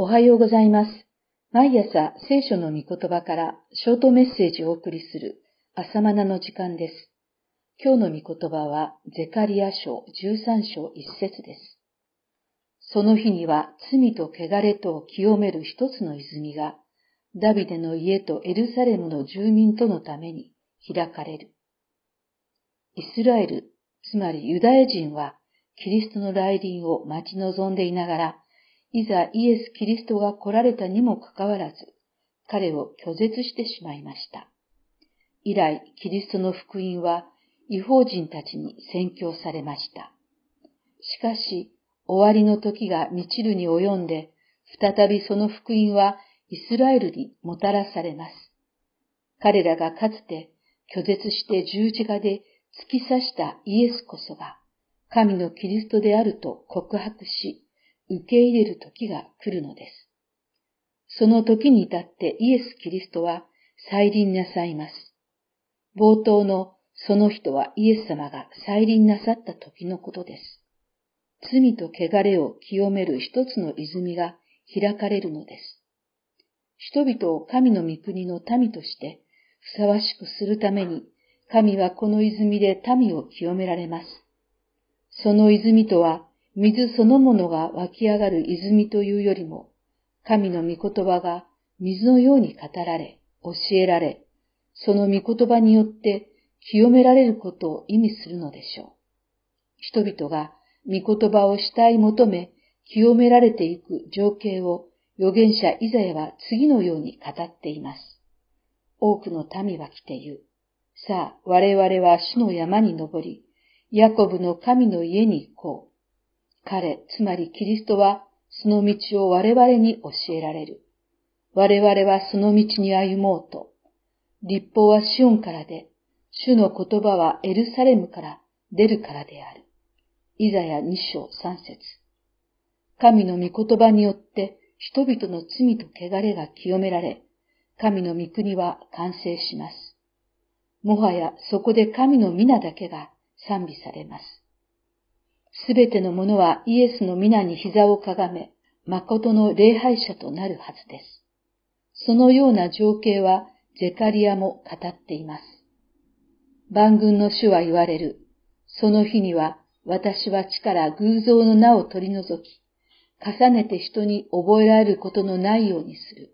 おはようございます。毎朝聖書の御言葉からショートメッセージをお送りする朝マナの時間です。今日の御言葉はゼカリア書13章1節です。その日には罪と汚れとを清める一つの泉がダビデの家とエルサレムの住民とのために開かれる。イスラエル、つまりユダヤ人はキリストの来臨を待ち望んでいながら、いざイエス・キリストが来られたにもかかわらず、彼を拒絶してしまいました。以来、キリストの福音は違法人たちに宣教されました。しかし、終わりの時が満ちるに及んで、再びその福音はイスラエルにもたらされます。彼らがかつて拒絶して十字架で突き刺したイエスこそが、神のキリストであると告白し、受け入れる時が来るのです。その時に至ってイエス・キリストは再臨なさいます。冒頭のその人はイエス様が再臨なさった時のことです。罪と汚れを清める一つの泉が開かれるのです。人々を神の御国の民としてふさわしくするために、神はこの泉で民を清められます。その泉とは、水そのものが湧き上がる泉というよりも、神の御言葉が水のように語られ、教えられ、その御言葉によって清められることを意味するのでしょう。人々が御言葉を慕い求め、清められていく情景を預言者イザヤは次のように語っています。多くの民は来て言う。さあ、我々は主の山に登り、ヤコブの神の家に行こう。彼、つまりキリストは、その道を我々に教えられる。我々はその道に歩もうと。立法はシオンからで、主の言葉はエルサレムから出るからである。イザヤ二章三節神の御言葉によって人々の罪と汚れが清められ、神の御国は完成します。もはやそこで神の皆だけが賛美されます。すべてのものはイエスの皆に膝をかがめ、誠の礼拝者となるはずです。そのような情景はゼカリアも語っています。万軍の主は言われる。その日には私は地から偶像の名を取り除き、重ねて人に覚えられることのないようにする。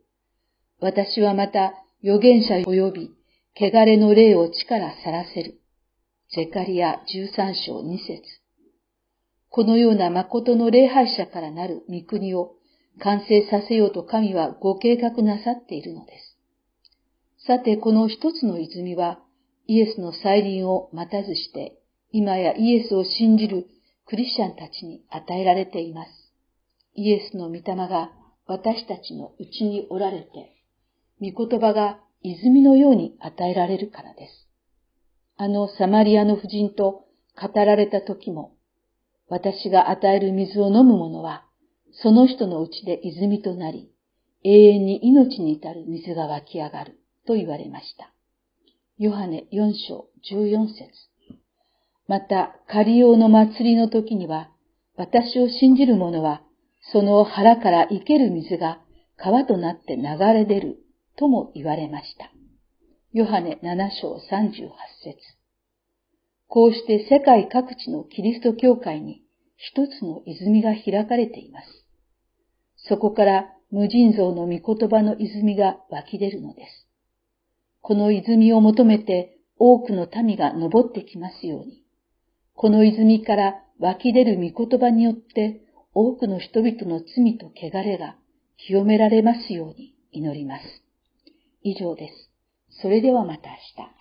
私はまた預言者及び、汚れの霊を地から去らせる。ゼカリア13章2節このような誠の礼拝者からなる御国を完成させようと神はご計画なさっているのです。さて、この一つの泉は、イエスの再臨を待たずして、今やイエスを信じるクリスチャンたちに与えられています。イエスの御霊が私たちのうちにおられて、御言葉が泉のように与えられるからです。あのサマリアの婦人と語られた時も、私が与える水を飲む者は、その人のうちで泉となり、永遠に命に至る水が湧き上がると言われました。ヨハネ4章14節また、カリオの祭りの時には、私を信じる者は、その腹から生ける水が川となって流れ出るとも言われました。ヨハネ7章38節こうして世界各地のキリスト教会に一つの泉が開かれています。そこから無尽蔵の御言葉の泉が湧き出るのです。この泉を求めて多くの民が登ってきますように、この泉から湧き出る御言葉によって多くの人々の罪と汚れが清められますように祈ります。以上です。それではまた明日。